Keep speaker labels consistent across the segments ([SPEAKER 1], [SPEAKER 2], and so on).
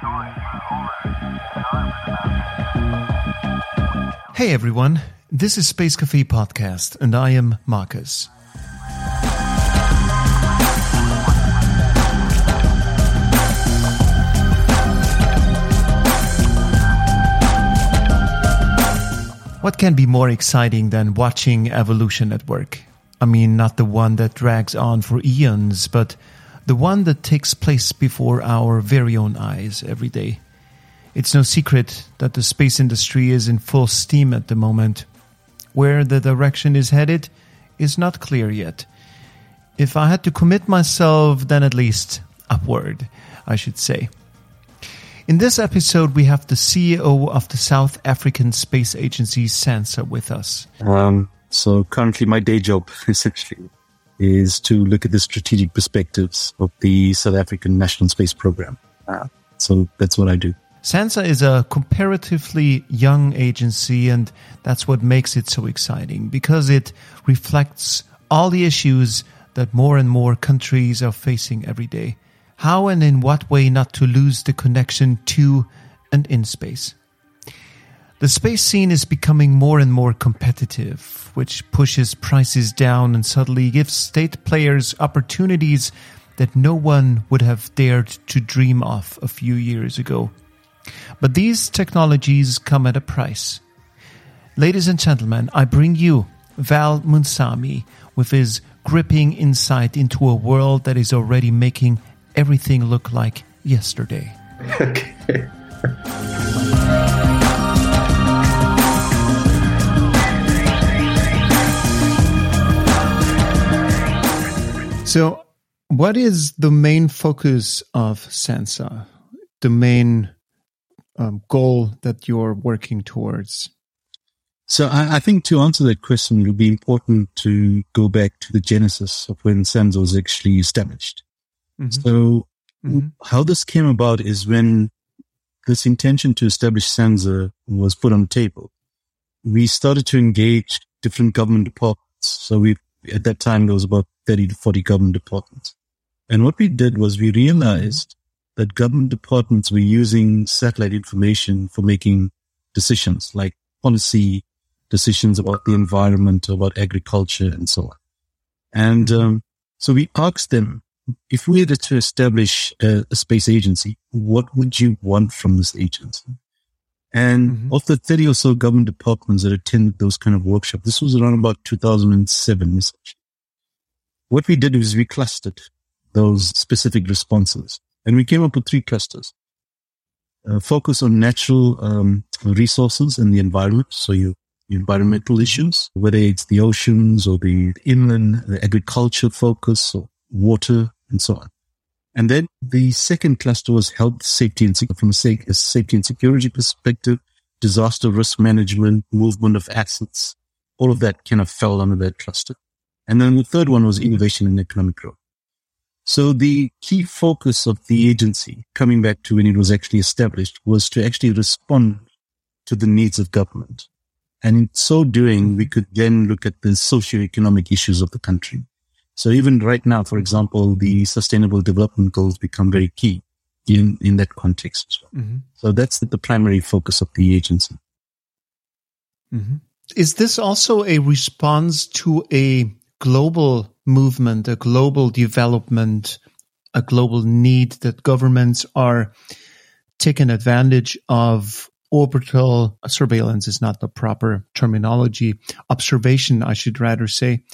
[SPEAKER 1] Hey everyone, this is Space Cafe Podcast, and I am Marcus. What can be more exciting than watching evolution at work? I mean, not the one that drags on for eons, but the one that takes place before our very own eyes every day. It's no secret that the space industry is in full steam at the moment. Where the direction is headed is not clear yet. If I had to commit myself, then at least upward, I should say. In this episode, we have the CEO of the South African Space Agency, SANSA, with us.
[SPEAKER 2] Um, so currently, my day job essentially is to look at the strategic perspectives of the South African National Space Program. Uh, so that's what I do.
[SPEAKER 1] SANSA is a comparatively young agency, and that's what makes it so exciting because it reflects all the issues that more and more countries are facing every day. How and in what way not to lose the connection to and in space. The space scene is becoming more and more competitive, which pushes prices down and suddenly gives state players opportunities that no one would have dared to dream of a few years ago. But these technologies come at a price. Ladies and gentlemen, I bring you Val Munsami with his gripping insight into a world that is already making everything look like yesterday. Okay. so, what is the main focus of SANSA? The main um, goal that you're working towards?
[SPEAKER 2] So I, I, think to answer that question, it would be important to go back to the genesis of when SANSA was actually established. Mm-hmm. So mm-hmm. how this came about is when this intention to establish SANSA was put on the table. We started to engage different government departments. So we, at that time, there was about 30 to 40 government departments. And what we did was we realized that government departments were using satellite information for making decisions like policy decisions about the environment, about agriculture and so on. And um, so we asked them, if we were to establish a, a, space agency, what would you want from this agency? And mm-hmm. of the 30 or so government departments that attended those kind of workshops, this was around about 2007. What we did was we clustered those specific responses. And we came up with three clusters. Uh, focus on natural um, resources and the environment. So you environmental issues, whether it's the oceans or the inland, the agriculture focus or water and so on. And then the second cluster was health, safety and from a safety and security perspective, disaster risk management, movement of assets. All of that kind of fell under that cluster. And then the third one was innovation and economic growth. So the key focus of the agency, coming back to when it was actually established, was to actually respond to the needs of government. And in so doing, we could then look at the socio-economic issues of the country. So even right now, for example, the sustainable development goals become very key in, in that context. Mm-hmm. So that's the, the, primary focus of the agency.
[SPEAKER 1] Mm-hmm. Is this also a response to a global movement, a global development, a global need that governments are taking advantage of orbital surveillance is not the proper terminology, observation, I should rather say,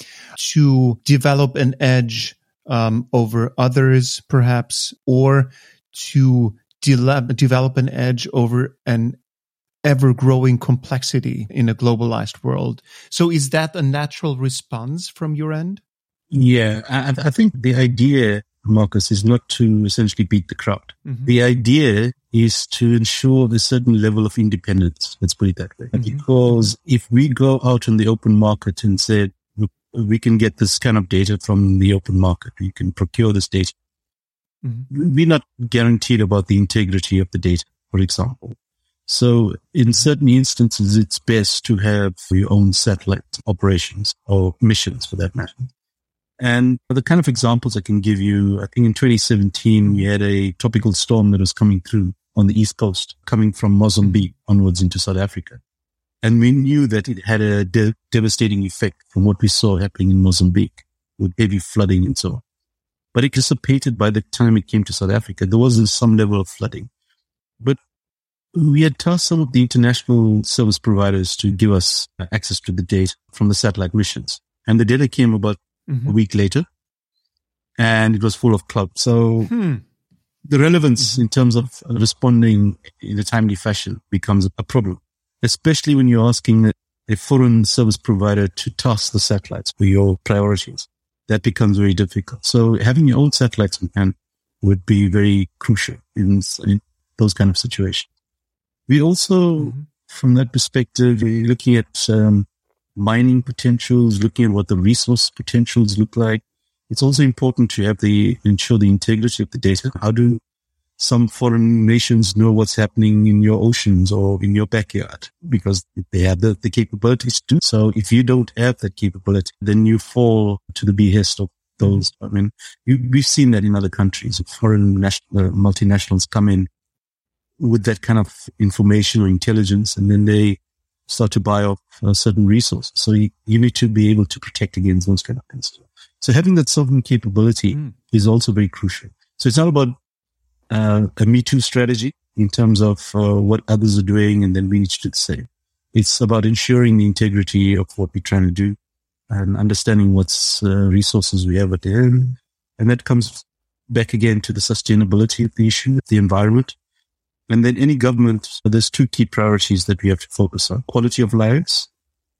[SPEAKER 1] to develop an edge um, over others, perhaps, or to de- develop an edge over an ever growing complexity in a globalized world. So is that a natural response from your end?
[SPEAKER 2] Yeah, I, I think the idea, Marcus, is not to essentially beat the crowd. Mm-hmm. The idea is to ensure a certain level of independence. Let's put it that way. Mm-hmm. Because if we go out in the open market and say, we can get this kind of data from the open market, we can procure this data. Mm-hmm. We're not guaranteed about the integrity of the data, for example. So in certain instances, it's best to have your own satellite operations or missions for that matter. And the kind of examples I can give you, I think in 2017, we had a tropical storm that was coming through on the East Coast, coming from Mozambique onwards into South Africa. And we knew that it had a de- devastating effect from what we saw happening in Mozambique with heavy flooding and so on. But it dissipated by the time it came to South Africa. There was some level of flooding. But we had tasked some of the international service providers to give us access to the data from the satellite missions. And the data came about mm-hmm. a week later and it was full of cloud. So hmm. The relevance mm-hmm. in terms of responding in a timely fashion becomes a problem, especially when you're asking a foreign service provider to task the satellites for your priorities. That becomes very difficult. So having your own satellites in hand would be very crucial in, in those kind of situations. We also, mm-hmm. from that perspective, we're looking at um, mining potentials, looking at what the resource potentials look like. It's also important to have the ensure the integrity of the data. How do some foreign nations know what's happening in your oceans or in your backyard because they have the, the capabilities to. So if you don't have that capability, then you fall to the behest of those. I mean, you, we've seen that in other countries. Foreign national, uh, multinationals come in with that kind of information or intelligence, and then they start to buy off uh, certain resources. So you, you, need to be able to protect against those kind of things. So having that sovereign capability mm. is also very crucial. So it's not about uh, a Me Too strategy in terms of uh, what others are doing, and then we need to do the same. It's about ensuring the integrity of what we're trying to do and understanding what's uh, resources we have at the end. And that comes back again to the sustainability of the issue, the environment, and then any government, there's two key priorities that we have to focus on. Quality of lives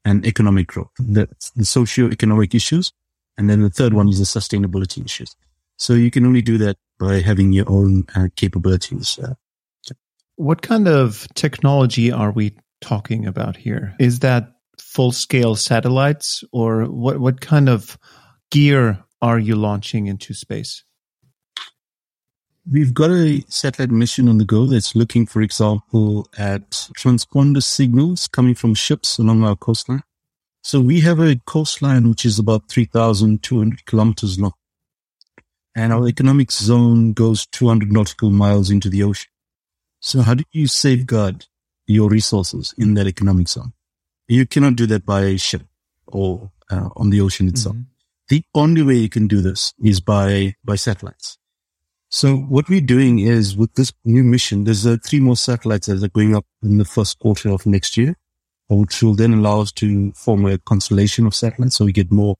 [SPEAKER 2] and economic growth. The, the socio-economic issues. And then the third one is the sustainability issues. So you can only do that by having your own uh, capabilities. Uh,
[SPEAKER 1] what kind of technology are we talking about here? Is that full scale satellites or what, what kind of gear are you launching into space?
[SPEAKER 2] We've got a satellite mission on the go that's looking, for example, at transponder signals coming from ships along our coastline. So we have a coastline which is about 3,200 kilometers long. And our economic zone goes 200 nautical miles into the ocean. So how do you safeguard your resources in that economic zone? You cannot do that by ship or uh, on the ocean itself. Mm-hmm. The only way you can do this is by, by satellites. So what we're doing is with this new mission, there's uh, three more satellites that are going up in the first quarter of next year, which will then allow us to form a constellation of satellites. So we get more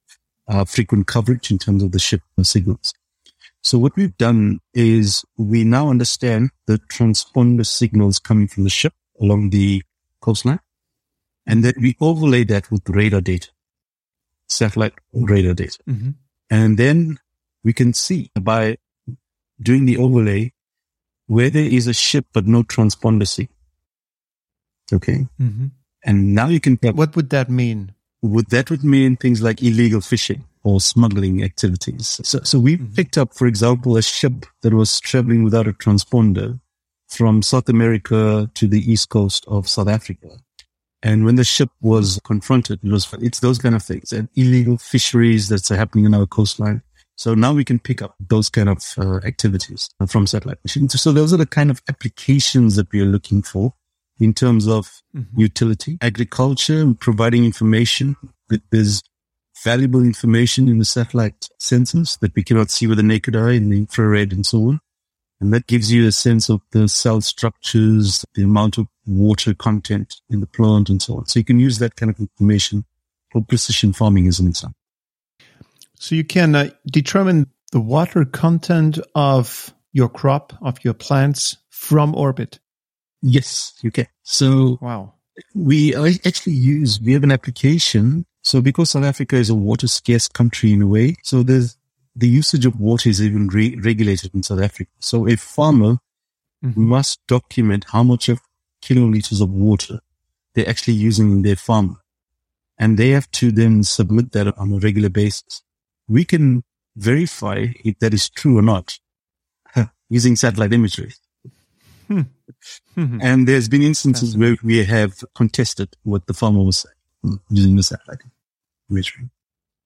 [SPEAKER 2] uh, frequent coverage in terms of the ship signals. So what we've done is we now understand the transponder signals coming from the ship along the coastline. And then we overlay that with radar data, satellite radar data. Mm-hmm. And then we can see by doing the overlay where there is a ship but no transponder Okay. Mm-hmm. And now you can.
[SPEAKER 1] What would that mean?
[SPEAKER 2] Would that would mean things like illegal fishing or smuggling activities. So, so we mm-hmm. picked up, for example, a ship that was traveling without a transponder from South America to the east coast of South Africa. And when the ship was confronted, it was, it's those kind of things and illegal fisheries that's happening in our coastline. So now we can pick up those kind of uh, activities from satellite machines. So those are the kind of applications that we are looking for in terms of mm-hmm. utility, agriculture, providing information. There's valuable information in the satellite sensors that we cannot see with the naked eye in the infrared and so on. And that gives you a sense of the cell structures, the amount of water content in the plant and so on. So you can use that kind of information for precision farming as an example.
[SPEAKER 1] So you can uh, determine the water content of your crop, of your plants from orbit.
[SPEAKER 2] Yes, you can. So
[SPEAKER 1] wow.
[SPEAKER 2] we actually use, we have an application. So because South Africa is a water scarce country in a way, so there's the usage of water is even re- regulated in South Africa. So a farmer mm-hmm. must document how much of kiloliters of water they're actually using in their farm. And they have to then submit that on a regular basis we can verify if that is true or not using satellite imagery. Hmm. and there's been instances where we have contested what the farmer was saying using the satellite imagery.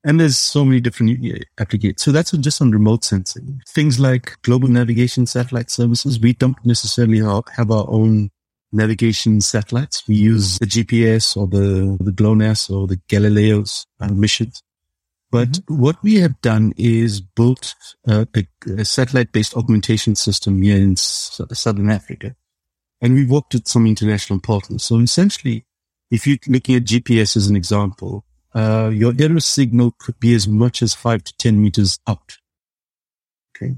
[SPEAKER 2] And there's so many different applications. So that's just on remote sensing. Things like global navigation satellite services. We don't necessarily have our own navigation satellites. We use the GPS or the, the GLONASS or the Galileo's uh, missions. But mm-hmm. what we have done is built a, a satellite-based augmentation system here in S- Southern Africa. And we worked with some international partners. So essentially, if you're looking at GPS as an example, uh, your error signal could be as much as five to 10 meters out. Okay.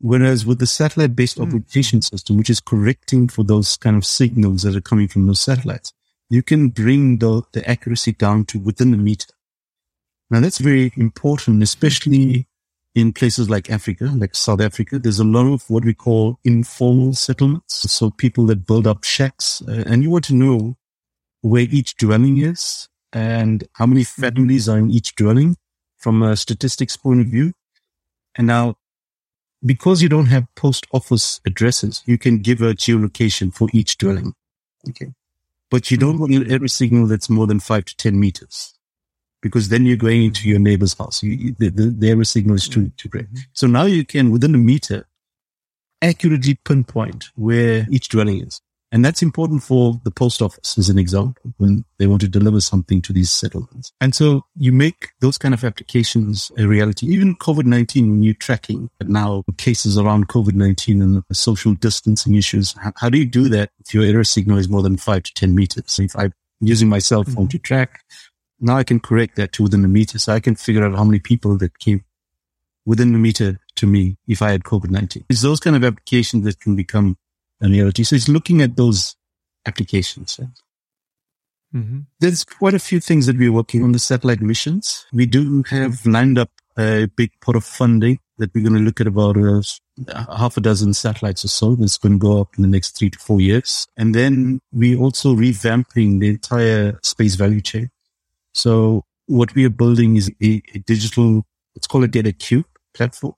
[SPEAKER 2] Whereas with the satellite based mm. augmentation system, which is correcting for those kind of signals that are coming from those satellites, you can bring the, the accuracy down to within a meter. Now that's very important, especially in places like Africa, like South Africa. There's a lot of what we call informal settlements. So people that build up shacks uh, and you want to know where each dwelling is and how many families are in each dwelling from a statistics point of view. And now, because you don't have post office addresses, you can give a geolocation for each dwelling. Okay. But you don't want every signal that's more than five to 10 meters because then you're going into your neighbor's house. You, the, the, the error signal is too, too great. So now you can, within a meter, accurately pinpoint where each dwelling is. And that's important for the post office as an example when they want to deliver something to these settlements. And so you make those kind of applications a reality. Even COVID-19, when you're tracking but now cases around COVID-19 and the social distancing issues, how, how, do you do that if your error signal is more than five to 10 meters? If I'm using my cell phone mm-hmm. to track, now I can correct that to within a meter. So I can figure out how many people that came within a meter to me if I had COVID-19. It's those kind of applications that can become an reality. So it's looking at those applications. Mm-hmm. There's quite a few things that we're working on the satellite missions. We do have lined up a big pot of funding that we're going to look at about uh, half a dozen satellites or so that's going to go up in the next three to four years. And then we're also revamping the entire space value chain. So what we are building is a, a digital, let's call it data cube platform.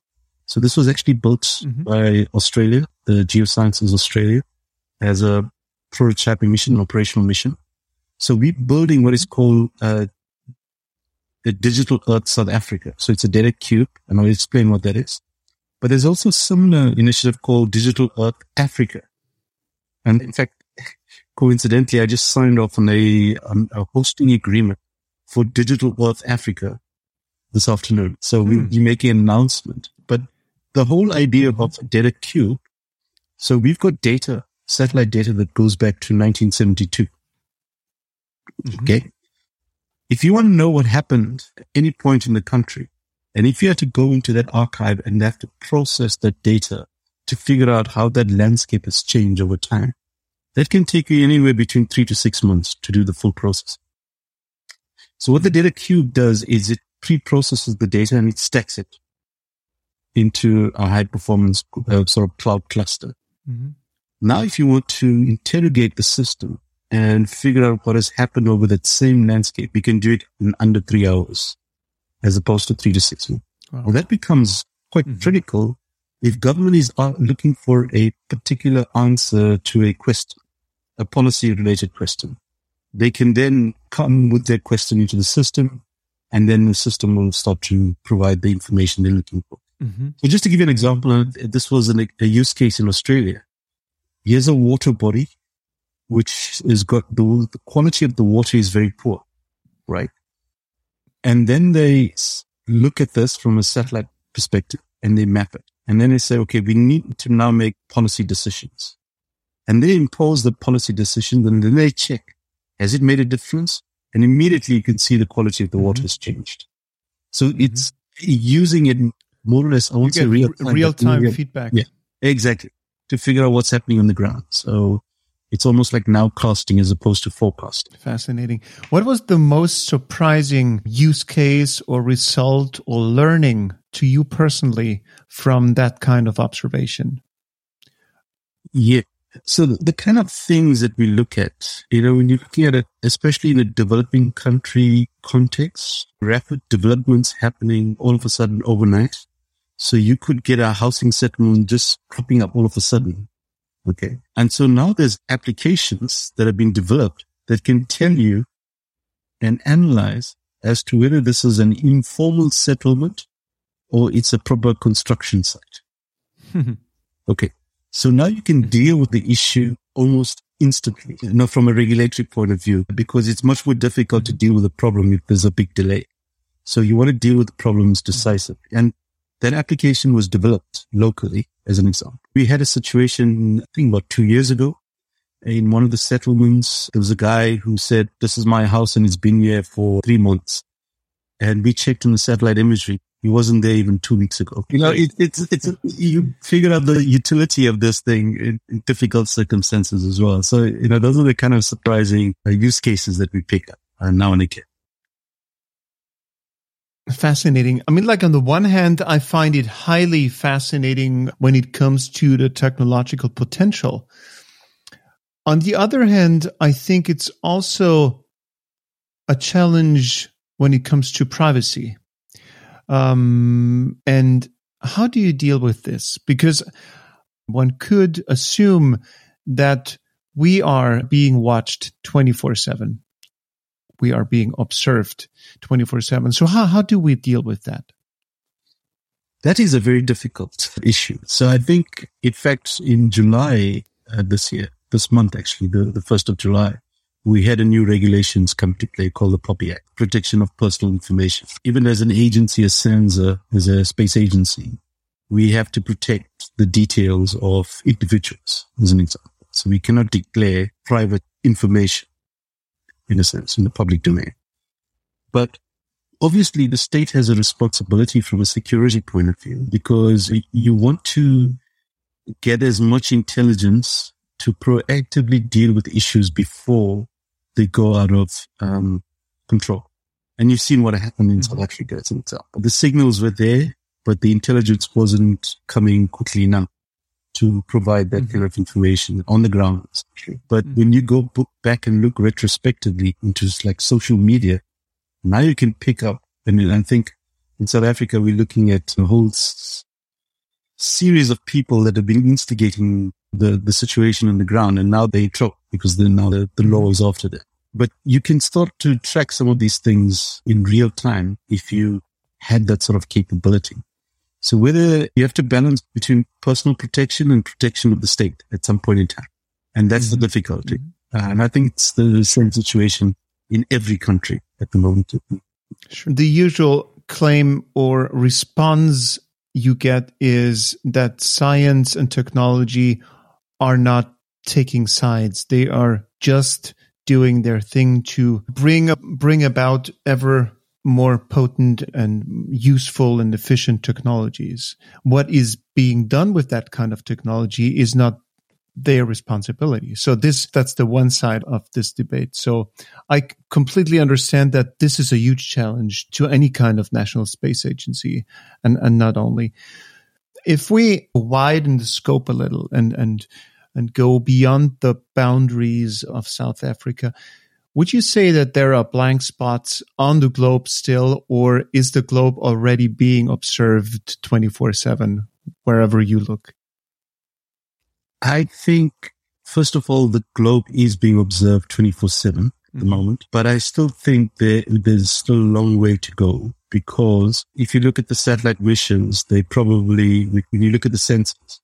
[SPEAKER 2] So this was actually built mm-hmm. by Australia, the Geosciences Australia, as a prototyping mission, an operational mission. So we're building what is called uh, the Digital Earth South Africa. So it's a data cube, and I'll explain what that is. But there's also a similar initiative called Digital Earth Africa. And in fact, coincidentally, I just signed off on a, on a hosting agreement for Digital Earth Africa this afternoon. So hmm. we're making an announcement. But the whole idea of data cube. So we've got data, satellite data that goes back to 1972. Mm-hmm. Okay. If you want to know what happened at any point in the country, and if you had to go into that archive and have to process that data to figure out how that landscape has changed over time, that can take you anywhere between three to six months to do the full process. So what the data cube does is it pre-processes the data and it stacks it into a high performance uh, sort of cloud cluster. Mm-hmm. Now, if you want to interrogate the system and figure out what has happened over that same landscape, you can do it in under three hours as opposed to three to six months. Wow. Well, that becomes quite mm-hmm. critical if government is uh, looking for a particular answer to a question, a policy related question. They can then come with their question into the system and then the system will start to provide the information they're looking for. Mm-hmm. So just to give you an example, uh, this was an, a use case in Australia. Here's a water body, which is got the, the quality of the water is very poor, right? And then they look at this from a satellite perspective and they map it. And then they say, okay, we need to now make policy decisions. And they impose the policy decisions and then they check, has it made a difference? And immediately you can see the quality of the water mm-hmm. has changed. So mm-hmm. it's using it more or less, I won't say real time,
[SPEAKER 1] real time real, feedback.
[SPEAKER 2] Yeah, exactly. To figure out what's happening on the ground. So it's almost like nowcasting as opposed to forecasting.
[SPEAKER 1] Fascinating. What was the most surprising use case or result or learning to you personally from that kind of observation?
[SPEAKER 2] Yeah. So the, kind of things that we look at, you know, when you're looking at it, especially in a developing country context, rapid developments happening all of a sudden overnight. So you could get a housing settlement just cropping up all of a sudden. Okay. And so now there's applications that have been developed that can tell you and analyze as to whether this is an informal settlement or it's a proper construction site. okay. So now you can deal with the issue almost instantly, you know, from a regulatory point of view, because it's much more difficult to deal with a problem if there's a big delay. So you want to deal with problems decisively. And that application was developed locally as an example. We had a situation, I think about two years ago in one of the settlements. There was a guy who said, this is my house and it's been here for three months. And we checked in the satellite imagery. He wasn't there even two weeks ago. You know, it, it's, it's, you figure out the utility of this thing in, in, difficult circumstances as well. So, you know, those are the kind of surprising uh, use cases that we pick up uh, now and again.
[SPEAKER 1] Fascinating. I mean, like on the one hand, I find it highly fascinating when it comes to the technological potential. On the other hand, I think it's also a challenge when it comes to privacy. Um, and how do you deal with this? Because one could assume that we are being watched 24 7. We are being observed 24 7. So, how, how do we deal with that?
[SPEAKER 2] That is a very difficult issue. So, I think, in fact, in July uh, this year, this month actually, the, the 1st of July, we had a new regulations come to play called the POPI Act, Protection of Personal Information. Even as an agency, as SANSA, as a space agency, we have to protect the details of individuals, as an example. So we cannot declare private information, in a sense, in the public domain. But obviously the state has a responsibility from a security point of view because you want to get as much intelligence to proactively deal with issues before they go out of um, control. And you've seen what happened in mm-hmm. South Africa as an example. The signals were there, but the intelligence wasn't coming quickly enough to provide that mm-hmm. kind of information on the ground. But mm-hmm. when you go back and look retrospectively into like social media, now you can pick up. And I think in South Africa, we're looking at a whole s- series of people that have been instigating the, the situation on the ground and now they drop because then now the, the law is after them. But you can start to track some of these things in real time if you had that sort of capability. So whether you have to balance between personal protection and protection of the state at some point in time. And that's mm-hmm. the difficulty. Mm-hmm. Uh, and I think it's the same situation in every country at the moment.
[SPEAKER 1] Sure. The usual claim or response you get is that science and technology are not taking sides. They are just doing their thing to bring bring about ever more potent and useful and efficient technologies. What is being done with that kind of technology is not their responsibility. So this, that's the one side of this debate. So I completely understand that this is a huge challenge to any kind of national space agency and, and not only. If we widen the scope a little and, and and go beyond the boundaries of South Africa. Would you say that there are blank spots on the globe still, or is the globe already being observed 24 7 wherever you look?
[SPEAKER 2] I think, first of all, the globe is being observed 24 7 at the mm-hmm. moment, but I still think there, there's still a long way to go because if you look at the satellite missions, they probably, when you look at the sensors,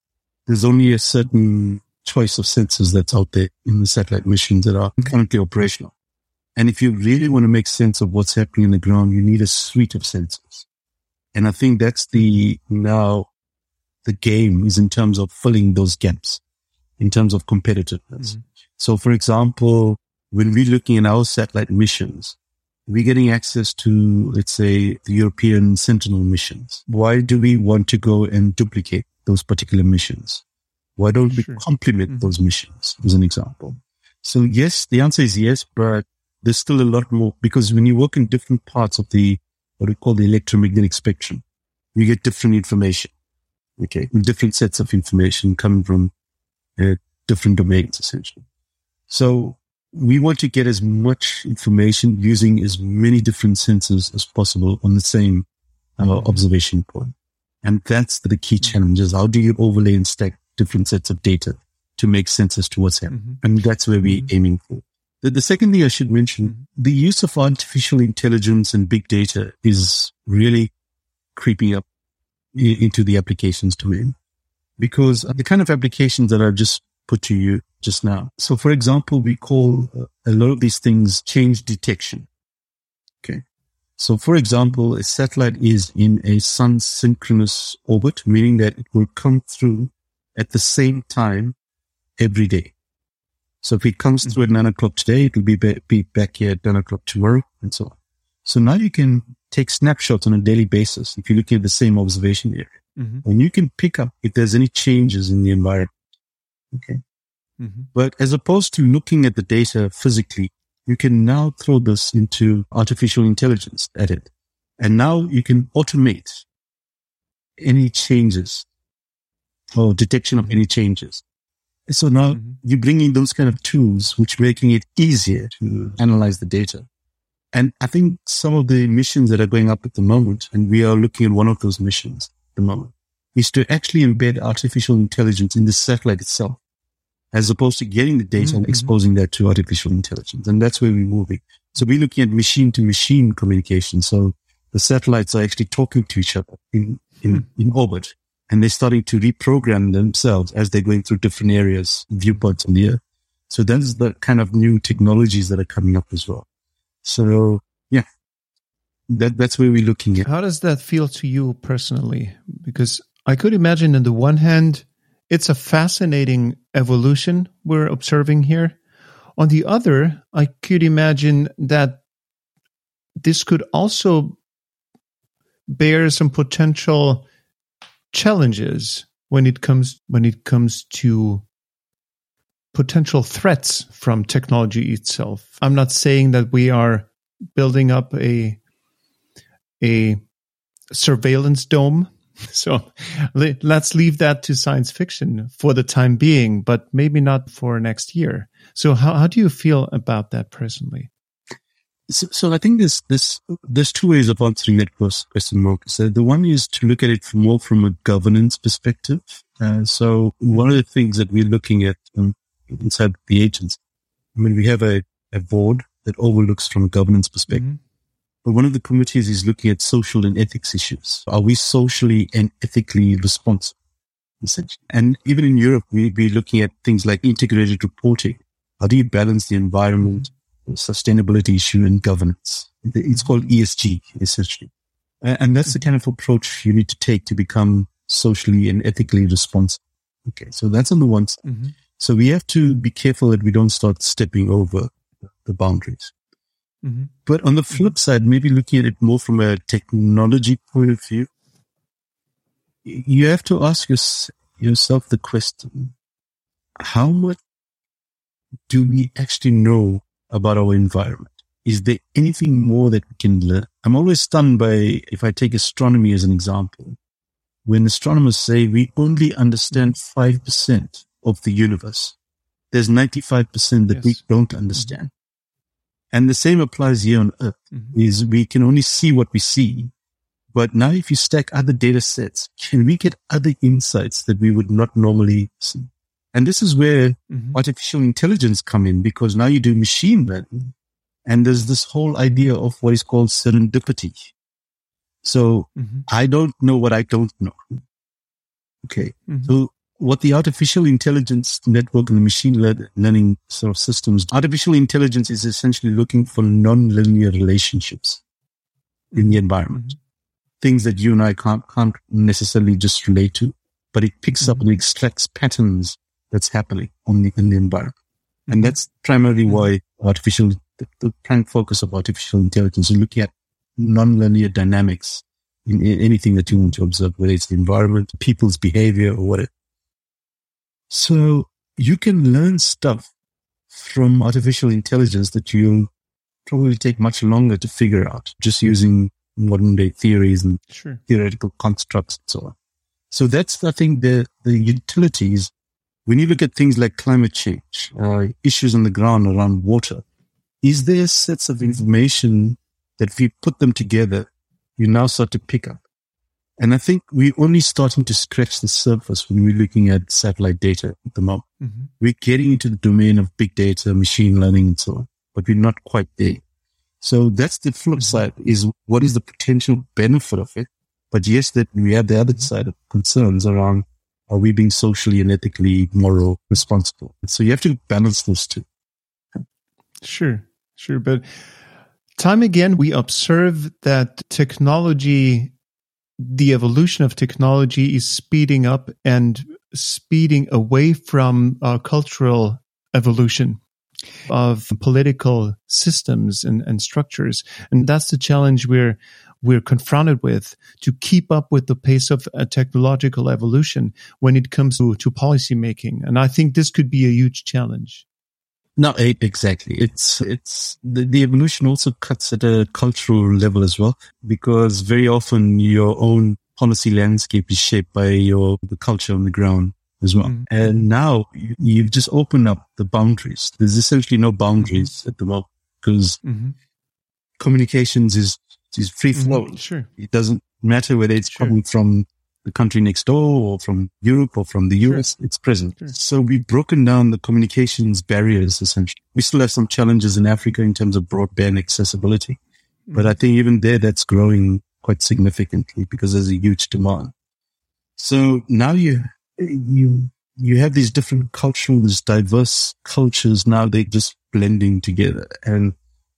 [SPEAKER 2] there's only a certain choice of sensors that's out there in the satellite missions that are currently operational. And if you really want to make sense of what's happening in the ground, you need a suite of sensors. And I think that's the now the game is in terms of filling those gaps in terms of competitiveness. Mm-hmm. So for example, when we're looking at our satellite missions, we're getting access to, let's say, the European Sentinel missions. Why do we want to go and duplicate those particular missions? Why don't we complement mm-hmm. those missions as an example? So yes, the answer is yes, but there's still a lot more because when you work in different parts of the, what we call the electromagnetic spectrum, you get different information. Okay. Different sets of information coming from uh, different domains, essentially. So we want to get as much information using as many different sensors as possible on the same uh, mm-hmm. observation point. And that's the key mm-hmm. challenge is how do you overlay and stack different sets of data to make sense as to what's happening. Mm-hmm. And that's where we're mm-hmm. aiming for. The, the second thing I should mention, mm-hmm. the use of artificial intelligence and big data is really creeping up into the applications domain because the kind of applications that I've just put to you just now. So for example, we call uh, a lot of these things change detection. Okay. So for example, a satellite is in a sun synchronous orbit, meaning that it will come through at the same time every day. So if it comes through at nine o'clock today, it will be, be back here at nine o'clock tomorrow and so on. So now you can take snapshots on a daily basis if you're looking at the same observation area. Mm-hmm. And you can pick up if there's any changes in the environment. Okay. Mm-hmm. But as opposed to looking at the data physically, you can now throw this into artificial intelligence at it. And now you can automate any changes or detection of any changes. So now mm-hmm. you're bringing those kind of tools, which making it easier to analyze the data. And I think some of the missions that are going up at the moment, and we are looking at one of those missions at the moment, is to actually embed artificial intelligence in the satellite itself as opposed to getting the data mm-hmm. and exposing that to artificial intelligence. And that's where we're moving. So we're looking at machine to machine communication. So the satellites are actually talking to each other in, in, mm. in orbit and they're starting to reprogram themselves as they're going through different areas, viewpoints in the air. So that's the kind of new technologies that are coming up as well. So yeah, that, that's where we're looking at.
[SPEAKER 1] How does that feel to you personally? Because I could imagine on the one hand, it's a fascinating evolution we're observing here. On the other, I could imagine that this could also bear some potential challenges when it comes when it comes to potential threats from technology itself. I'm not saying that we are building up a a surveillance dome So let's leave that to science fiction for the time being, but maybe not for next year. So how, how do you feel about that personally?
[SPEAKER 2] So, so I think there's, there's, there's two ways of answering that question, Marcus. So the one is to look at it more from a governance perspective. Uh, so one of the things that we're looking at um, inside the agents, I mean, we have a, a board that overlooks from a governance perspective. Mm-hmm. But one of the committees is looking at social and ethics issues. Are we socially and ethically responsible? And even in Europe, we be looking at things like integrated reporting. How do you balance the environment, sustainability issue and governance? It's called ESG, essentially. And that's the kind of approach you need to take to become socially and ethically responsible. Okay. So that's on the one side. Mm-hmm. So we have to be careful that we don't start stepping over the boundaries. Mm-hmm. But on the flip side, maybe looking at it more from a technology point of view, you have to ask your, yourself the question, how much do we actually know about our environment? Is there anything more that we can learn? I'm always stunned by, if I take astronomy as an example, when astronomers say we only understand 5% of the universe, there's 95% that yes. we don't understand. And the same applies here on Earth mm-hmm. is we can only see what we see. But now if you stack other data sets, can we get other insights that we would not normally see? And this is where mm-hmm. artificial intelligence come in because now you do machine learning and there's this whole idea of what is called serendipity. So mm-hmm. I don't know what I don't know. Okay. Mm-hmm. So what the artificial intelligence network and the machine learning sort of systems, artificial intelligence is essentially looking for non-linear relationships in the environment. Mm-hmm. Things that you and I can't, can't necessarily just relate to, but it picks mm-hmm. up and extracts patterns that's happening on the, in the environment. Mm-hmm. And that's primarily mm-hmm. why artificial, the, the prime focus of artificial intelligence is looking at non-linear dynamics in, in anything that you want to observe, whether it's the environment, people's behavior or whatever. So you can learn stuff from artificial intelligence that you'll probably take much longer to figure out just using modern day theories and sure. theoretical constructs and so on. So that's, I think, the, the utilities. When you look at things like climate change, uh, issues on the ground around water, is there sets of information that if you put them together, you now start to pick up And I think we're only starting to scratch the surface when we're looking at satellite data at the moment. Mm-hmm. We're getting into the domain of big data, machine learning and so on, but we're not quite there. So that's the flip mm-hmm. side is what is the potential benefit of it? But yes, that we have the other mm-hmm. side of concerns around are we being socially and ethically moral responsible? So you have to balance those two.
[SPEAKER 1] Sure, sure. But time again, we observe that technology the evolution of technology is speeding up and speeding away from our cultural evolution of political systems and, and structures. And that's the challenge we're we're confronted with to keep up with the pace of uh, technological evolution when it comes to, to policy making. And I think this could be a huge challenge.
[SPEAKER 2] No, exactly. It's, it's the, the evolution also cuts at a cultural level as well, because very often your own policy landscape is shaped by your, the culture on the ground as well. Mm. And now you, have just opened up the boundaries. There's essentially no boundaries mm-hmm. at the moment because mm-hmm. communications is, is free flow. Mm-hmm.
[SPEAKER 1] Sure.
[SPEAKER 2] It doesn't matter whether it's sure. coming from the country next door or from Europe or from the US, sure. it's present. Sure. So we've broken down the communications barriers essentially. We still have some challenges in Africa in terms of broadband accessibility, mm-hmm. but I think even there that's growing quite significantly because there's a huge demand. So now you, you, you have these different cultures, diverse cultures. Now they're just blending together and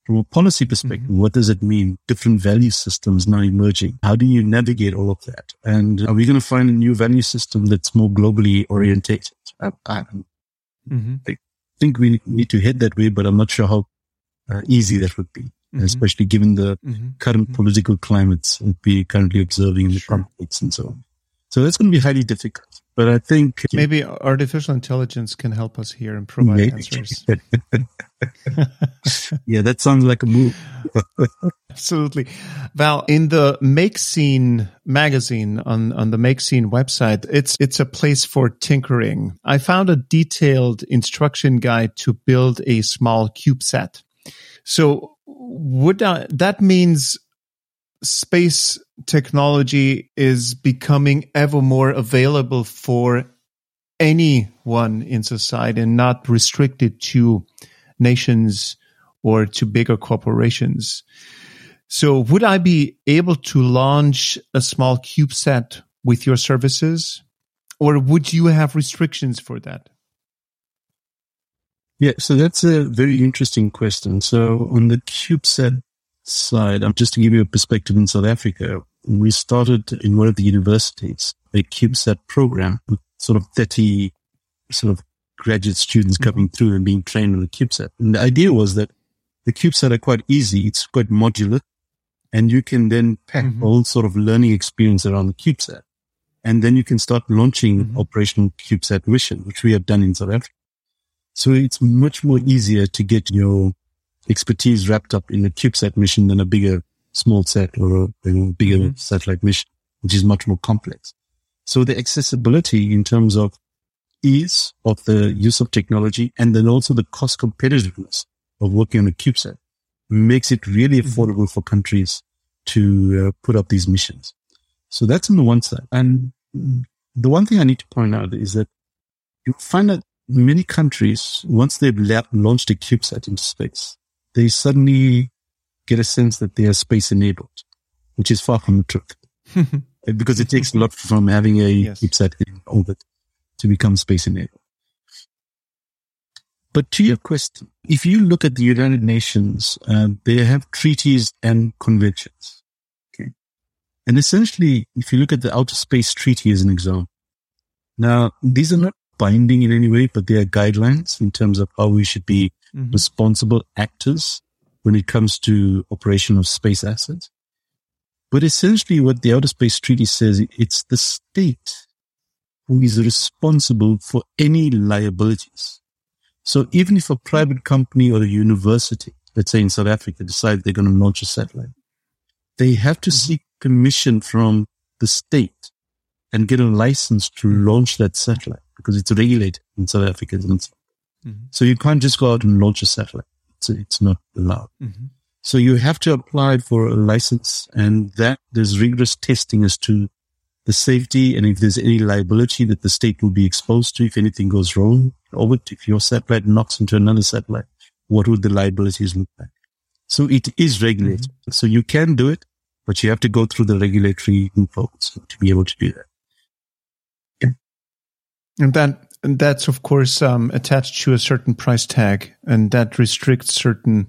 [SPEAKER 2] from a policy perspective, mm-hmm. what does it mean? Different value systems now emerging. How do you navigate all of that? And are we going to find a new value system that's more globally orientated? I, I, mm-hmm. I think we need to head that way, but I'm not sure how uh, easy that would be, mm-hmm. especially given the mm-hmm. current mm-hmm. political climates that we're currently observing in the sure. conflicts and so on. So that's going to be highly difficult. But I think
[SPEAKER 1] maybe artificial intelligence can help us here and provide maybe. answers.
[SPEAKER 2] yeah, that sounds like a move.
[SPEAKER 1] Absolutely. Val, in the Makezine magazine on, on the Makezine website, it's, it's a place for tinkering. I found a detailed instruction guide to build a small CubeSat. So would that, that means space technology is becoming ever more available for anyone in society and not restricted to nations or to bigger corporations. So would I be able to launch a small CubeSat with your services or would you have restrictions for that?
[SPEAKER 2] Yeah, so that's a very interesting question. So on the CubeSat side, um, just to give you a perspective in South Africa, we started in one of the universities a CubeSat program with sort of 30 sort of graduate students mm-hmm. coming through and being trained on the CubeSat. And the idea was that the CubeSat are quite easy. It's quite modular and you can then pack mm-hmm. all sort of learning experience around the CubeSat. And then you can start launching mm-hmm. operational CubeSat mission, which we have done in South Africa. So it's much more easier to get your expertise wrapped up in a CubeSat mission than a bigger smallsat or a, a bigger mm-hmm. satellite mission, which is much more complex. So the accessibility in terms of ease of the use of technology and then also the cost competitiveness of working on a CubeSat makes it really mm-hmm. affordable mm-hmm. for countries to uh, put up these missions. So that's on the one side. And the one thing I need to point out is that you find that many countries, once they've la- launched a CubeSat into space, they suddenly get a sense that they are space enabled, which is far from the truth. because it takes a lot from having a yes. CubeSat in orbit to become space enabled. But to your question, if you look at the United Nations, uh, they have treaties and conventions. Okay. And essentially, if you look at the Outer Space Treaty as an example, now these are not binding in any way, but they are guidelines in terms of how we should be mm-hmm. responsible actors when it comes to operation of space assets. But essentially what the Outer Space Treaty says, it's the state who is responsible for any liabilities. So even if a private company or a university, let's say in South Africa, decide they're going to launch a satellite, they have to mm-hmm. seek permission from the state and get a license to launch that satellite because it's regulated in South Africa. Mm-hmm. So you can't just go out and launch a satellite. It's, it's not allowed. Mm-hmm. So you have to apply for a license and that there's rigorous testing as to the safety, and if there's any liability that the state will be exposed to if anything goes wrong or if your satellite knocks into another satellite, what would the liabilities look like? So it is regulated. Mm-hmm. So you can do it, but you have to go through the regulatory loopholes to be able to do that.
[SPEAKER 1] Yeah. And that and that's of course um, attached to a certain price tag, and that restricts certain.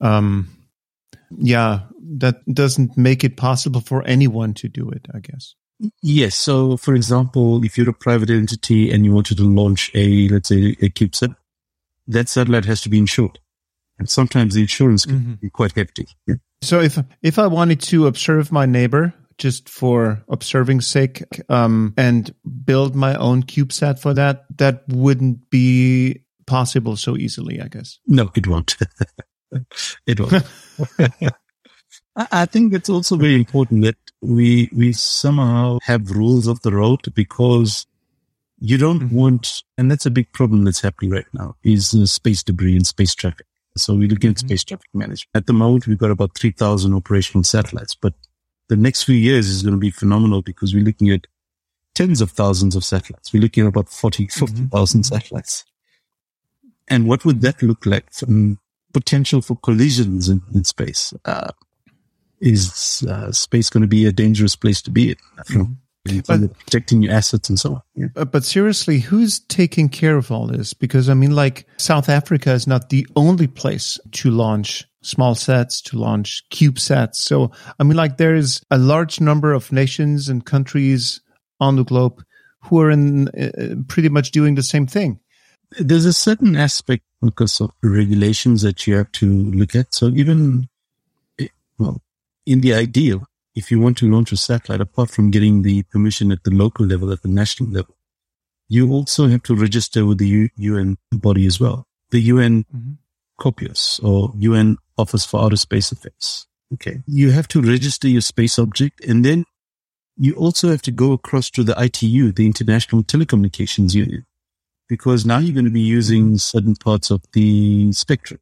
[SPEAKER 1] Um, yeah, that doesn't make it possible for anyone to do it. I guess.
[SPEAKER 2] Yes. So, for example, if you're a private entity and you wanted to launch a, let's say, a CubeSat, that satellite has to be insured. And sometimes the insurance can mm-hmm. be quite hefty. Yeah.
[SPEAKER 1] So if, if I wanted to observe my neighbor just for observing sake, um, and build my own CubeSat for that, that wouldn't be possible so easily, I guess.
[SPEAKER 2] No, it won't. it won't. I think it's also very important that we we somehow have rules of the road because you don't mm-hmm. want, and that's a big problem that's happening right now, is uh, space debris and space traffic. So we're looking at mm-hmm. space traffic management. At the moment, we've got about 3,000 operational satellites, but the next few years is going to be phenomenal because we're looking at tens of thousands of satellites. We're looking at about 40, 50,000 mm-hmm. satellites. And what would that look like from potential for collisions in, in space? Uh, is uh, space going to be a dangerous place to be in? Mm-hmm. But, protecting your assets and so on.
[SPEAKER 1] Yeah. But, but seriously, who's taking care of all this? Because I mean, like South Africa is not the only place to launch smallsats, to launch CubeSats. So I mean, like there is a large number of nations and countries on the globe who are in uh, pretty much doing the same thing.
[SPEAKER 2] There's a certain aspect because of regulations that you have to look at. So even, eh, well, in the ideal, if you want to launch a satellite, apart from getting the permission at the local level, at the national level, you also have to register with the U- UN body as well, the UN mm-hmm. COPUOS or UN Office for Outer Space Affairs. Okay. You have to register your space object and then you also have to go across to the ITU, the International Telecommunications Union, because now you're going to be using certain parts of the spectrum.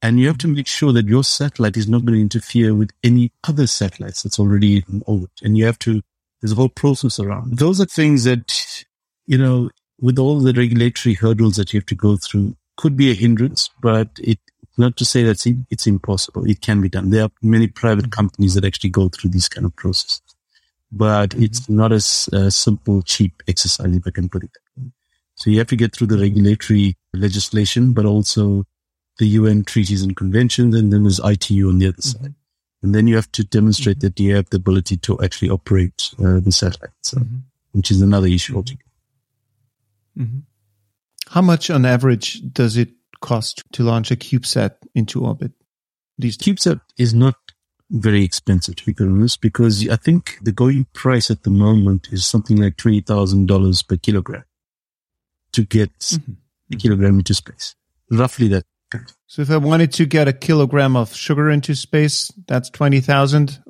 [SPEAKER 2] And you have to make sure that your satellite is not going to interfere with any other satellites that's already in orbit. And you have to, there's a whole process around. Those are things that, you know, with all the regulatory hurdles that you have to go through could be a hindrance, but it, not to say that it's, impossible. It can be done. There are many private companies that actually go through these kind of processes, but mm-hmm. it's not as a simple, cheap exercise, if I can put it that way. So you have to get through the regulatory legislation, but also the UN treaties and conventions, and then there's ITU on the other mm-hmm. side. And then you have to demonstrate mm-hmm. that you have the ability to actually operate uh, the satellite, so, mm-hmm. which is another issue mm-hmm. altogether.
[SPEAKER 1] Mm-hmm. How much on average does it cost to launch a CubeSat into orbit?
[SPEAKER 2] These CubeSat is not very expensive to be honest, because I think the going price at the moment is something like twenty thousand dollars per kilogram to get mm-hmm. a kilogram into space. Roughly that
[SPEAKER 1] so if I wanted to get a kilogram of sugar into space, that's 20,000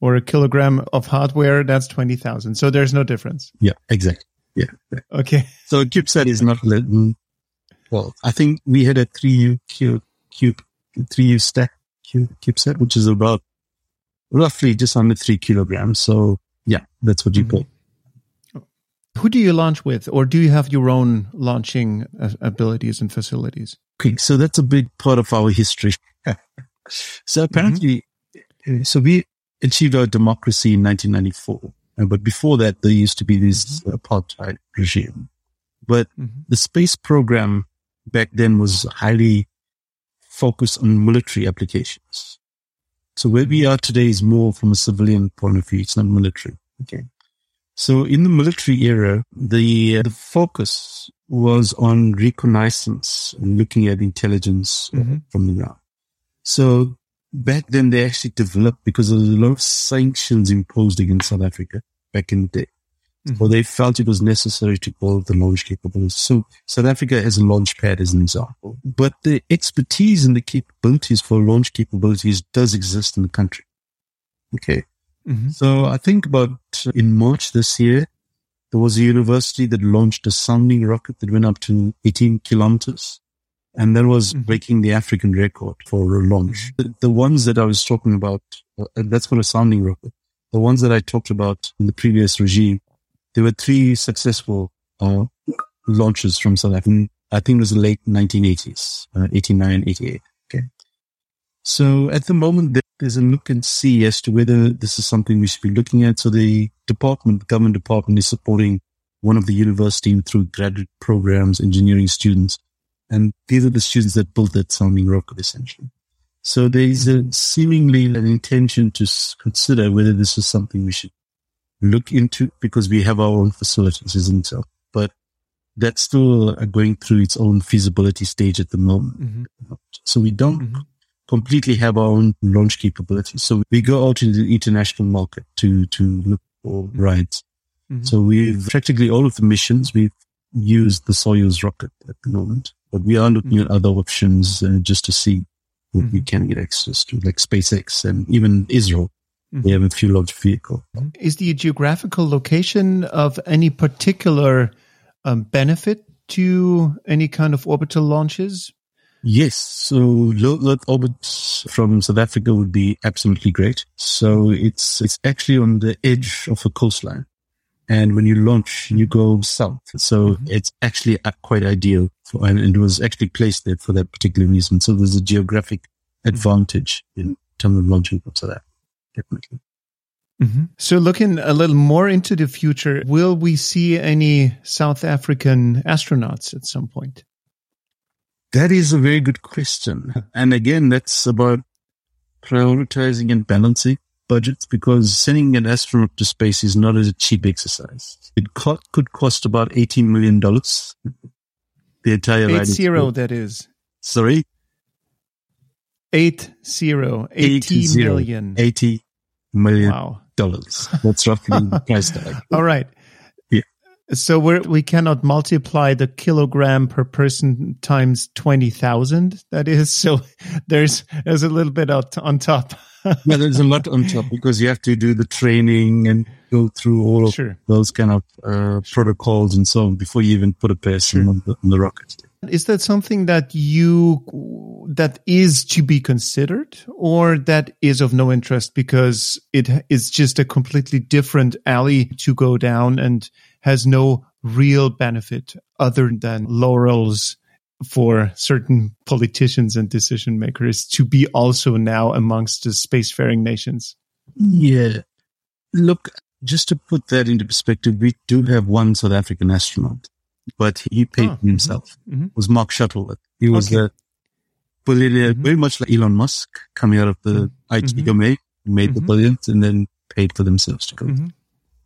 [SPEAKER 1] or a kilogram of hardware, that's 20,000. So there's no difference.
[SPEAKER 2] Yeah, exactly. Yeah.
[SPEAKER 1] Okay.
[SPEAKER 2] So a CubeSat is not, well, I think we had a 3U cube, cube 3U stack cube, CubeSat, which is about roughly just under three kilograms. So yeah, that's what you mm-hmm. pay.
[SPEAKER 1] Who do you launch with, or do you have your own launching uh, abilities and facilities?
[SPEAKER 2] Okay, so that's a big part of our history. so apparently, mm-hmm. so we achieved our democracy in 1994, uh, but before that, there used to be this mm-hmm. apartheid regime. But mm-hmm. the space program back then was highly focused on military applications. So where we are today is more from a civilian point of view. It's not military. Okay. So in the military era, the, the focus was on reconnaissance and looking at intelligence mm-hmm. from the ground. So back then they actually developed because there was a lot of sanctions imposed against South Africa back in the day. Mm-hmm. So they felt it was necessary to build the launch capabilities. So South Africa has a launch pad as an example, but the expertise and the capabilities for launch capabilities does exist in the country. Okay. Mm-hmm. So I think about uh, in March this year, there was a university that launched a sounding rocket that went up to 18 kilometers. And that was mm-hmm. breaking the African record for a launch. Mm-hmm. The, the, ones that I was talking about, uh, that's for a sounding rocket. the ones that I talked about in the previous regime, there were three successful uh, launches from South Africa. I think it was the late 1980s, uh, 89, 88. Okay. So at the moment, there's a look and see as to whether this is something we should be looking at. So the department, the government department is supporting one of the university through graduate programs, engineering students. And these are the students that built that sounding rocket essentially. So there is a seemingly an intention to consider whether this is something we should look into because we have our own facilities, isn't so? But that's still going through its own feasibility stage at the moment. Mm-hmm. So we don't mm-hmm. completely have our own launch capabilities. So we go out into the international market to, to look for mm-hmm. rides. Mm-hmm. So we've practically all of the missions, we've used the Soyuz rocket at the moment, but we are looking mm-hmm. at other options uh, just to see what we mm-hmm. can get access to, like SpaceX and even Israel. Mm-hmm. They have a few launch vehicle.
[SPEAKER 1] Is the geographical location of any particular um, benefit to any kind of orbital launches?
[SPEAKER 2] Yes. So low Earth orbit from South Africa would be absolutely great. So it's, it's actually on the edge of a coastline. And when you launch, you go south. So mm-hmm. it's actually quite ideal. For, and it was actually placed there for that particular reason. So there's a geographic advantage in terms of launching from South Africa. Definitely.
[SPEAKER 1] Mm-hmm. So, looking a little more into the future, will we see any South African astronauts at some point?
[SPEAKER 2] That is a very good question. And again, that's about prioritizing and balancing budgets because sending an astronaut to space is not a cheap exercise. It co- could cost about $18 million. The entire
[SPEAKER 1] Eight zero, that is.
[SPEAKER 2] Sorry?
[SPEAKER 1] Eight zero. 80 Eight million.
[SPEAKER 2] 80 million. Wow dollars. That's roughly the price tag.
[SPEAKER 1] All right.
[SPEAKER 2] Yeah.
[SPEAKER 1] So we we cannot multiply the kilogram per person times twenty thousand. That is so. There's there's a little bit out on top.
[SPEAKER 2] yeah, there's a lot on top because you have to do the training and go through all of sure. those kind of uh, protocols and so on before you even put a person sure. on, the, on the rocket.
[SPEAKER 1] Is that something that you that is to be considered, or that is of no interest because it is just a completely different alley to go down and has no real benefit other than laurels for certain politicians and decision makers to be also now amongst the spacefaring nations?
[SPEAKER 2] Yeah. Look, just to put that into perspective, we do have one South African astronaut but he paid oh, himself. Mm-hmm. Was Mark Shuttleworth. He was okay. a billionaire, mm-hmm. very much like Elon Musk, coming out of the mm-hmm. IT mm-hmm. domain, made the mm-hmm. billions, and then paid for themselves to go. Mm-hmm.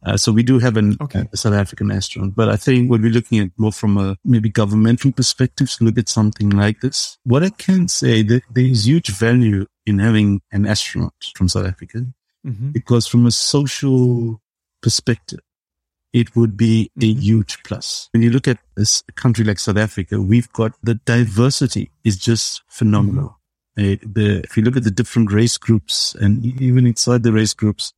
[SPEAKER 2] Uh, so we do have an, okay. a South African astronaut, but I think what we're looking at more from a maybe governmental perspective to look at something like this. What I can say that there is huge value in having an astronaut from South Africa because from a social perspective, it would be a mm-hmm. huge plus. When you look at this country like South Africa, we've got the diversity is just phenomenal. Mm-hmm. the, if you look at the different race groups and even inside the race groups,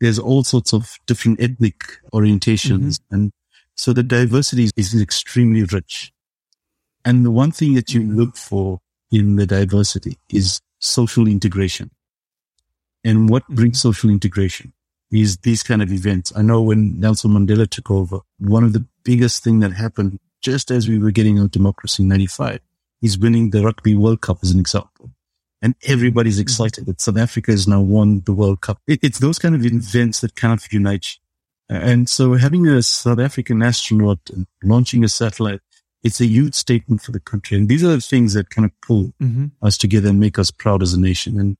[SPEAKER 2] there's all sorts of different ethnic orientations. Mm-hmm. And so the diversity is extremely rich. And the one thing that you mm-hmm. look for in the diversity is social integration. And what brings mm-hmm. social integration? Is these kind of events. I know when Nelson Mandela took over, one of the biggest thing that happened just as we were getting our democracy in 95 is winning the Rugby World Cup as an example. And everybody's mm-hmm. excited that South Africa has now won the World Cup. It, it's those kind of events that kind of unite. And so having a South African astronaut and launching a satellite, it's a huge statement for the country. And these are the things that kind of pull mm-hmm. us together and make us proud as a nation. And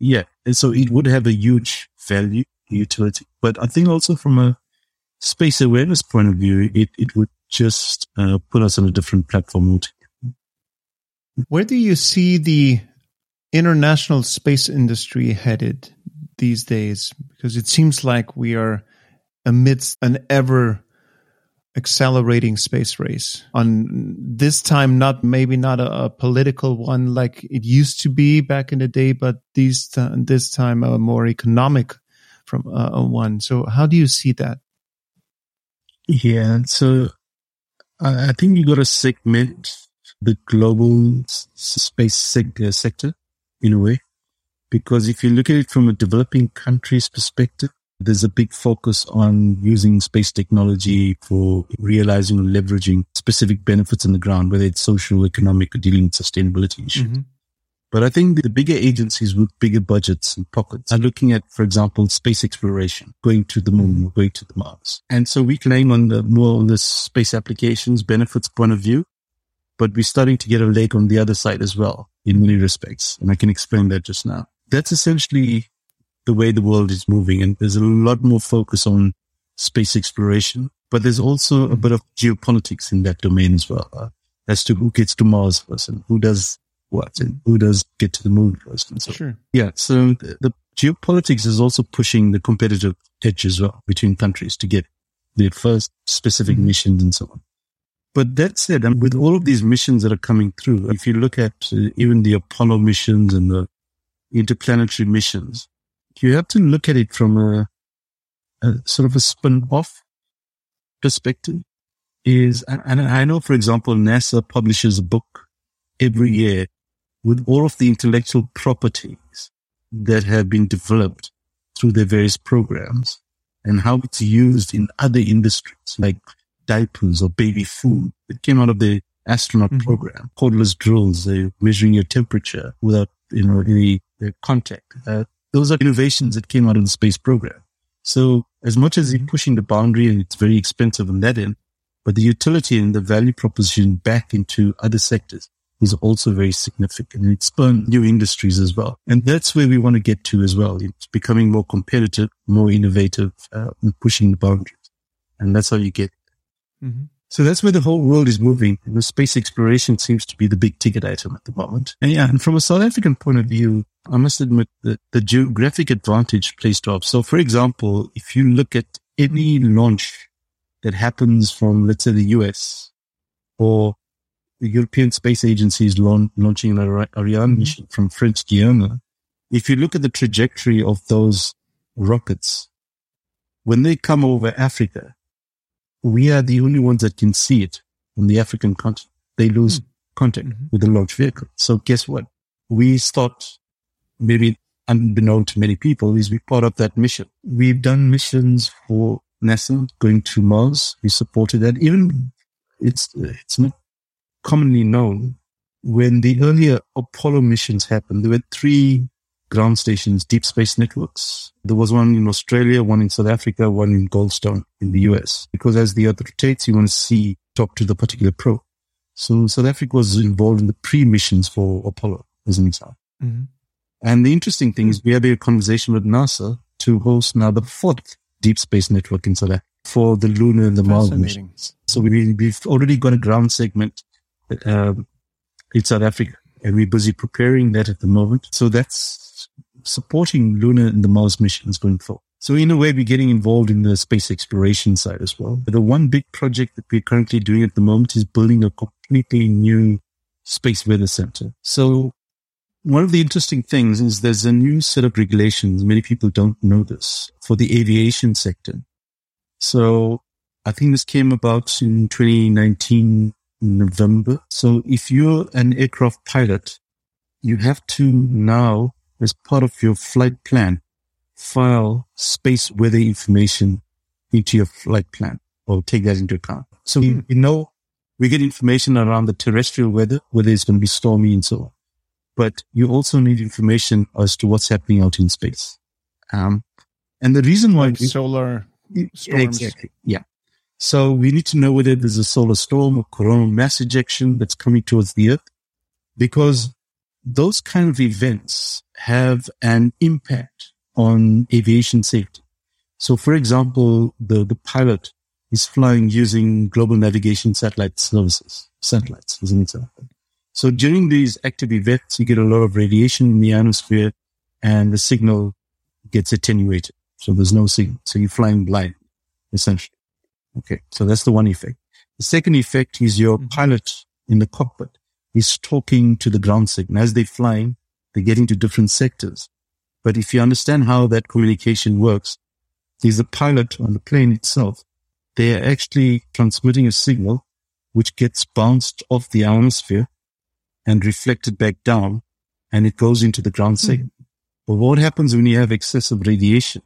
[SPEAKER 2] yeah, and so it would have a huge value utility. But I think also from a space awareness point of view, it, it would just uh, put us on a different platform
[SPEAKER 1] Where do you see the international space industry headed these days? Because it seems like we are amidst an ever accelerating space race on this time not maybe not a, a, political one like it used to be back in the day but these this time a more economic from uh, one. So how do you see that?
[SPEAKER 2] Yeah, so I think you got to segment the global space seg- sector in a way, because if you look at it from a developing country's perspective, There's a big focus on using space technology for realizing or leveraging specific benefits on the ground, whether it's social, economic, or dealing with sustainability issues. Mm-hmm. But I think the bigger agencies with bigger budgets and pockets are looking at, for example, space exploration, going to the moon, going to the Mars. And so we claim on the more on the space applications benefits point of view, but we're starting to get a leg on the other side as well in many respects. And I can explain that just now. That's essentially the way the world is moving. And there's a lot more focus on space exploration, but there's also a bit of geopolitics in that domain as well, uh, as to who gets to Mars first and who does what and who does get to the moon first. And so,
[SPEAKER 1] sure.
[SPEAKER 2] yeah. So the, the geopolitics is also pushing the competitive edge as well between countries to get their first specific mm-hmm. missions and so on. But that said, and with all of these missions that are coming through, if you look at uh, even the Apollo missions and the interplanetary missions, you have to look at it from a, a sort of a spin off perspective. Is, and I know, for example, NASA publishes a book every year with all of the intellectual properties that have been developed through their various programs and how it's used in other industries like diapers or baby food that came out of the astronaut mm-hmm. program, cordless drills, uh, measuring your temperature without, you know, any uh, contact. Uh, those are innovations that came out of the space program. So as much as you're pushing the boundary and it's very expensive on that end, but the utility and the value proposition back into other sectors is also very significant. And it spurned new industries as well. And that's where we want to get to as well. It's becoming more competitive, more innovative, uh, and pushing the boundaries. And that's how you get. Mm-hmm. So that's where the whole world is moving. And the space exploration seems to be the big ticket item at the moment. And yeah, and from a South African point of view, I must admit that the geographic advantage plays to us. So for example, if you look at any launch that happens from, let's say, the US or the European Space Agency is launch, launching an Ariane mm-hmm. mission from French Guiana. If you look at the trajectory of those rockets, when they come over Africa, we are the only ones that can see it on the African continent. They lose mm-hmm. contact mm-hmm. with the launch vehicle. So guess what? We start maybe unbeknown to many people is we part of that mission. We've done missions for NASA going to Mars. We supported that. Even it's, it's not commonly known, when the earlier Apollo missions happened, there were three ground stations, deep space networks. There was one in Australia, one in South Africa, one in Goldstone in the US. Because as the Earth rotates, you want to see, talk to the particular probe. So South Africa was involved in the pre-missions for Apollo, as an example. Mm-hmm. And the interesting thing is we had a conversation with NASA to host now the fourth deep space network in South Africa for the lunar and the Mars missions. So we, we've already got a ground segment um, in South Africa, and we're busy preparing that at the moment. So that's supporting Luna and the Mars missions going forward. So in a way, we're getting involved in the space exploration side as well. But the one big project that we're currently doing at the moment is building a completely new space weather center. So one of the interesting things is there's a new set of regulations. Many people don't know this for the aviation sector. So I think this came about in 2019 November. So if you're an aircraft pilot, you have to now, as part of your flight plan, file space weather information into your flight plan or take that into account. So we, know we get information around the terrestrial weather, whether it's going to be stormy and so on. But you also need information as to what's happening out in space. Um, and the reason why
[SPEAKER 1] like solar storms.
[SPEAKER 2] Exactly. Yeah. So we need to know whether there's a solar storm or coronal mass ejection that's coming towards the Earth, because those kind of events have an impact on aviation safety. So, for example, the, the pilot is flying using global navigation satellite services, satellites as an example. So during these active events, you get a lot of radiation in the atmosphere and the signal gets attenuated. So there's no signal. So you're flying blind, essentially. Okay. So that's the one effect. The second effect is your mm-hmm. pilot in the cockpit is talking to the ground signal. As they're flying, they get into different sectors. But if you understand how that communication works, there's a pilot on the plane itself. They are actually transmitting a signal which gets bounced off the atmosphere and reflected back down and it goes into the ground mm-hmm. signal. But what happens when you have excessive radiation?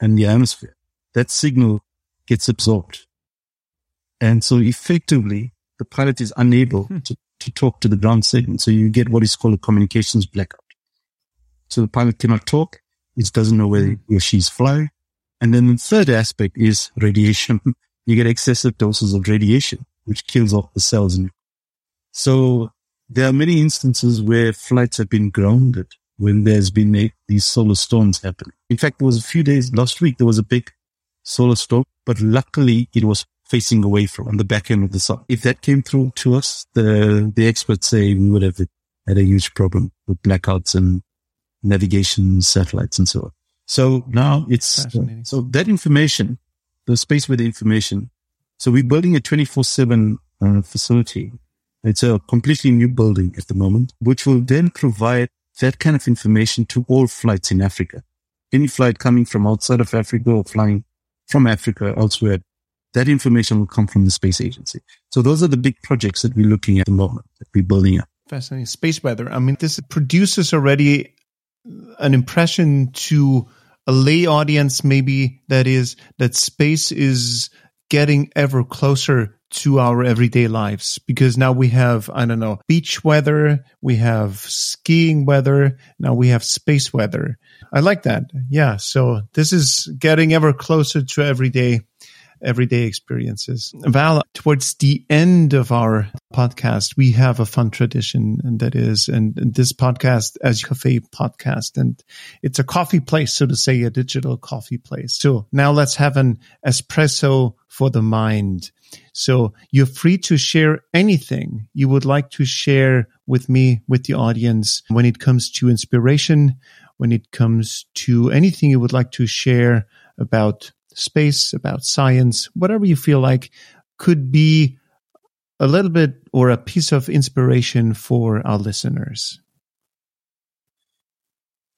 [SPEAKER 2] and the atmosphere, that signal gets absorbed. And so effectively, the pilot is unable hmm. to, to talk to the ground segment. So you get what is called a communications blackout. So the pilot cannot talk. It doesn't know whether he or she's flying. And then the third aspect is radiation. You get excessive doses of radiation, which kills off the cells. So there are many instances where flights have been grounded when there's been a, these solar storms happening. In fact, there was a few days last week, there was a big solar storm, but luckily it was facing away from on the back end of the sun. If that came through to us, the, the experts say we would have had a huge problem with blackouts and navigation satellites and so on. So now it's, uh, so that information, the space weather information. So we're building a 24 seven uh, facility. It's a completely new building at the moment, which will then provide that kind of information to all flights in Africa. Any flight coming from outside of Africa or flying from Africa elsewhere, that information will come from the space agency. So those are the big projects that we're looking at the moment that we're building up.
[SPEAKER 1] Fascinating. Space weather. I mean, this produces already an impression to a lay audience, maybe that is that space is getting ever closer to our everyday lives because now we have, I don't know, beach weather, we have skiing weather, now we have space weather. I like that. Yeah. So this is getting ever closer to everyday everyday experiences. Val, towards the end of our podcast, we have a fun tradition, and that is, and, and this podcast, as Cafe podcast, and it's a coffee place, so to say, a digital coffee place. So now let's have an espresso for the mind. So you're free to share anything you would like to share with me, with the audience, when it comes to inspiration, when it comes to anything you would like to share about space, about science, whatever you feel like could be a little bit or a piece of inspiration for our listeners.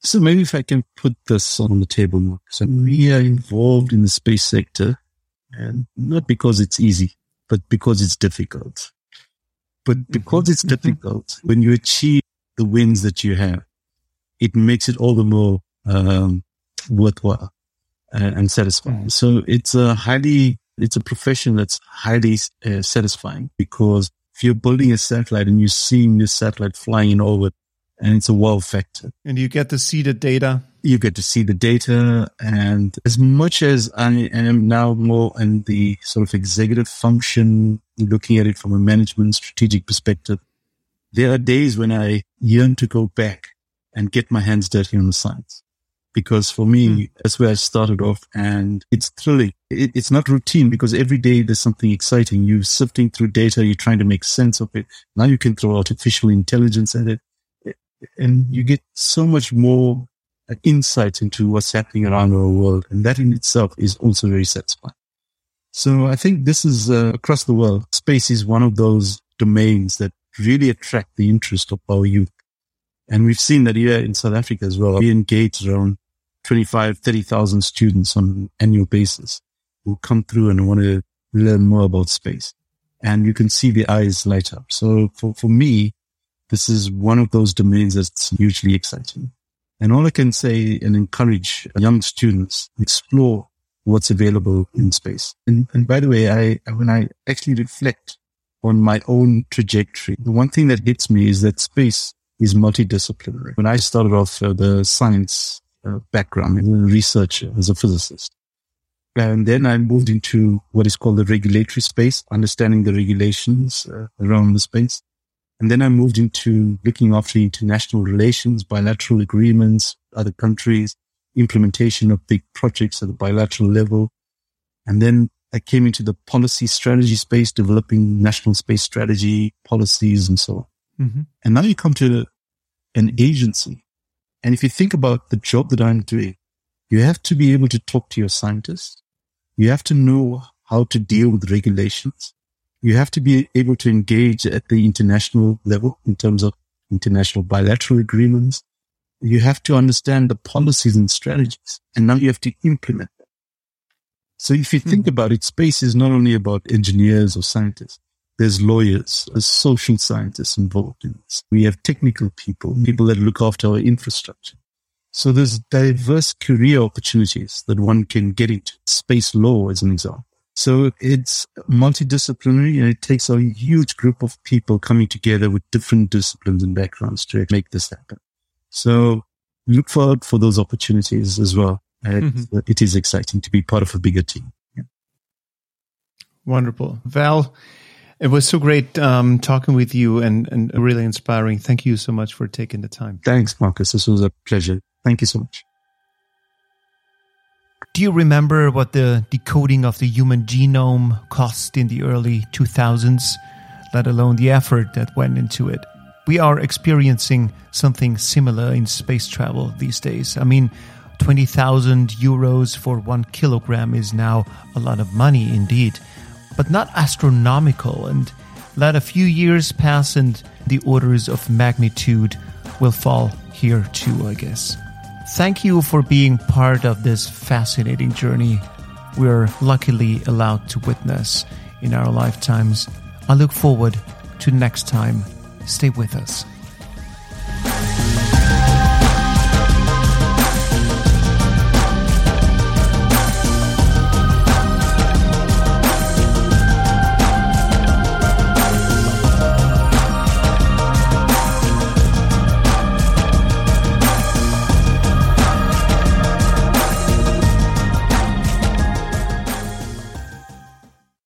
[SPEAKER 2] So maybe if I can put this on the table, Mark. So we are involved in the space sector and not because it's easy, but because it's difficult. But mm-hmm. because it's mm-hmm. difficult, when you achieve the wins that you have, it makes it all the more um, worthwhile and, and satisfying. Mm. So it's a highly, it's a profession that's highly uh, satisfying because if you're building a satellite and you're seeing this satellite flying in orbit and it's a wow factor.
[SPEAKER 1] And you get to see the data.
[SPEAKER 2] You get to see the data. And as much as I am now more in the sort of executive function, looking at it from a management strategic perspective, there are days when I yearn to go back and get my hands dirty on the science because for me, mm. that's where I started off and it's thrilling. It, it's not routine because every day there's something exciting. You're sifting through data. You're trying to make sense of it. Now you can throw artificial intelligence at it and you get so much more uh, insight into what's happening around our world. And that in itself is also very satisfying. So I think this is uh, across the world. Space is one of those domains that really attract the interest of our youth. And we've seen that here in South Africa as well. We engage around 25, 30,000 students on an annual basis who come through and want to learn more about space. And you can see the eyes light up. So for, for me, this is one of those domains that's hugely exciting. And all I can say and encourage young students explore what's available in space. And, and by the way, I, when I actually reflect on my own trajectory, the one thing that hits me is that space is multidisciplinary. When I started off uh, the science uh, background, as a researcher, as a physicist. And then I moved into what is called the regulatory space, understanding the regulations uh, around the space. And then I moved into looking after international relations, bilateral agreements, other countries, implementation of big projects at the bilateral level. And then I came into the policy strategy space, developing national space strategy policies and so on. Mm-hmm. And now you come to an agency and if you think about the job that I'm doing, you have to be able to talk to your scientists. You have to know how to deal with regulations. You have to be able to engage at the international level in terms of international bilateral agreements. You have to understand the policies and strategies. And now you have to implement them. So if you think hmm. about it, space is not only about engineers or scientists. There's lawyers, there's social scientists involved in this. We have technical people, people that look after our infrastructure. So there's diverse career opportunities that one can get into. Space law as an example. So it's multidisciplinary and it takes a huge group of people coming together with different disciplines and backgrounds to make this happen. So look forward for those opportunities as well. Mm-hmm. It is exciting to be part of a bigger team. Yeah.
[SPEAKER 1] Wonderful. Val, it was so great um, talking with you and, and really inspiring. Thank you so much for taking the time.
[SPEAKER 2] Thanks, Marcus. This was a pleasure. Thank you so much.
[SPEAKER 1] Do you remember what the decoding of the human genome cost in the early 2000s, let alone the effort that went into it? We are experiencing something similar in space travel these days. I mean, 20,000 euros for one kilogram is now a lot of money indeed, but not astronomical. And let a few years pass and the orders of magnitude will fall here too, I guess. Thank you for being part of this fascinating journey we're luckily allowed to witness in our lifetimes. I look forward to next time. Stay with us.